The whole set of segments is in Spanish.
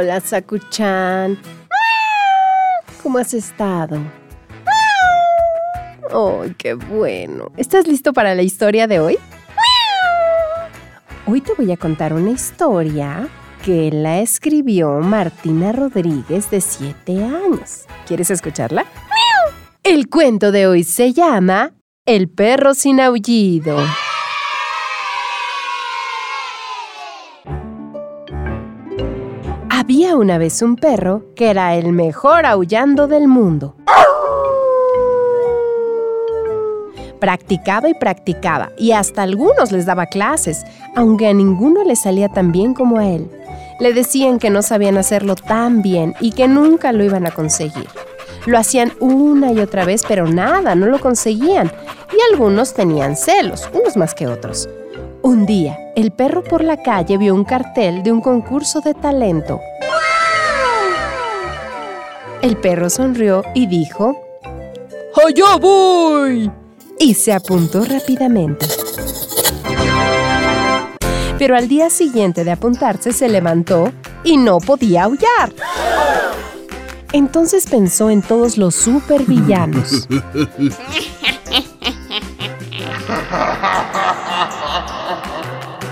Hola, Sakuchan. ¿Cómo has estado? ¡Ay, qué bueno! ¿Estás listo para la historia de hoy? Hoy te voy a contar una historia que la escribió Martina Rodríguez de 7 años. ¿Quieres escucharla? El cuento de hoy se llama El perro sin aullido. Había una vez un perro que era el mejor aullando del mundo. Practicaba y practicaba, y hasta algunos les daba clases, aunque a ninguno le salía tan bien como a él. Le decían que no sabían hacerlo tan bien y que nunca lo iban a conseguir. Lo hacían una y otra vez, pero nada, no lo conseguían. Y algunos tenían celos, unos más que otros. Un día, el perro por la calle vio un cartel de un concurso de talento. El perro sonrió y dijo, ¡Allá voy! Y se apuntó rápidamente. Pero al día siguiente de apuntarse se levantó y no podía aullar. Entonces pensó en todos los supervillanos.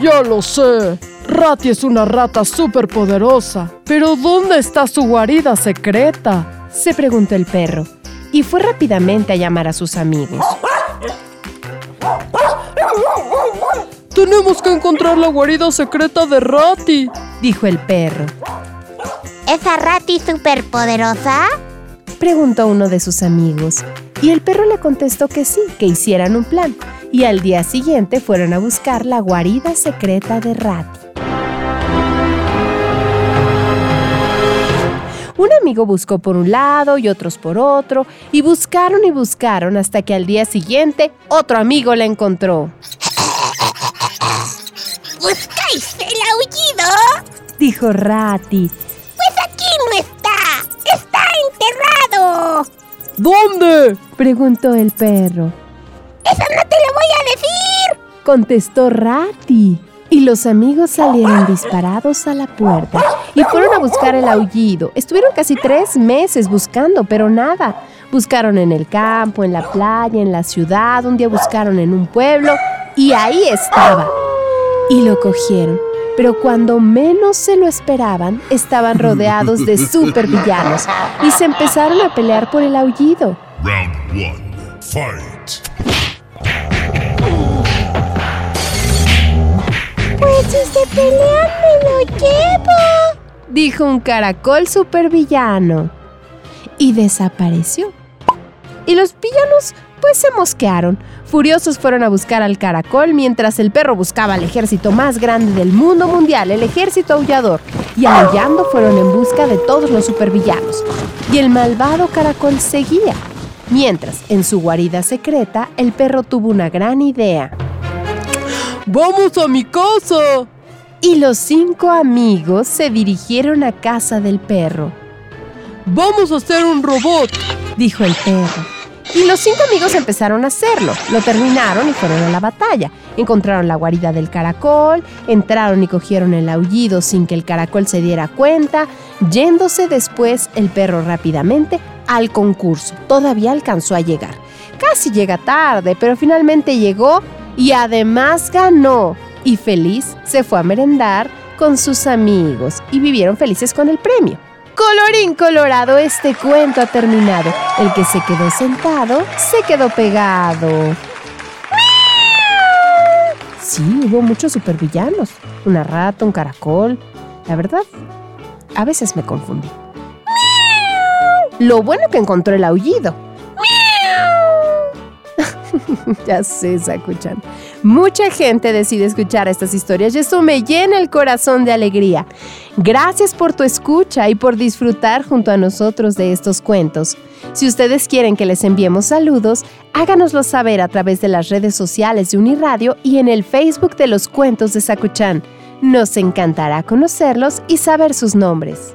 Ya lo sé. Rati es una rata superpoderosa. Pero ¿dónde está su guarida secreta? Se preguntó el perro y fue rápidamente a llamar a sus amigos. Tenemos que encontrar la guarida secreta de Rati, dijo el perro. ¿Esa Rati superpoderosa? Preguntó uno de sus amigos. Y el perro le contestó que sí, que hicieran un plan y al día siguiente fueron a buscar la guarida secreta de Rati. Un amigo buscó por un lado y otros por otro, y buscaron y buscaron hasta que al día siguiente otro amigo la encontró. ¿Buscáis el aullido? Dijo Rati. Pues aquí no está. Está enterrado. ¿Dónde? Preguntó el perro. ¡Eso no te lo voy a decir! Contestó Rati. Y los amigos salieron disparados a la puerta y fueron a buscar el aullido. Estuvieron casi tres meses buscando, pero nada. Buscaron en el campo, en la playa, en la ciudad, un día buscaron en un pueblo y ahí estaba. Y lo cogieron. Pero cuando menos se lo esperaban, estaban rodeados de supervillanos y se empezaron a pelear por el aullido. Round fight. Pues si se pelean me lo llevo, dijo un caracol supervillano. Y desapareció. Y los villanos pues se mosquearon. Furiosos fueron a buscar al caracol mientras el perro buscaba al ejército más grande del mundo mundial, el ejército aullador. Y aullando fueron en busca de todos los supervillanos. Y el malvado caracol seguía. Mientras, en su guarida secreta, el perro tuvo una gran idea. ¡Vamos a mi casa! Y los cinco amigos se dirigieron a casa del perro. ¡Vamos a hacer un robot! dijo el perro. Y los cinco amigos empezaron a hacerlo. Lo terminaron y fueron a la batalla. Encontraron la guarida del caracol, entraron y cogieron el aullido sin que el caracol se diera cuenta, yéndose después el perro rápidamente al concurso. Todavía alcanzó a llegar. Casi llega tarde, pero finalmente llegó y además ganó. Y feliz se fue a merendar con sus amigos y vivieron felices con el premio. Colorín colorado, este cuento ha terminado. El que se quedó sentado, se quedó pegado. Sí, hubo muchos supervillanos. Una rata, un caracol. La verdad, a veces me confundí. Lo bueno que encontró el aullido. ya sé, Sakuchan. Mucha gente decide escuchar estas historias y eso me llena el corazón de alegría. Gracias por tu escucha y por disfrutar junto a nosotros de estos cuentos. Si ustedes quieren que les enviemos saludos, háganoslo saber a través de las redes sociales de Uniradio y en el Facebook de los cuentos de Sakuchan. Nos encantará conocerlos y saber sus nombres.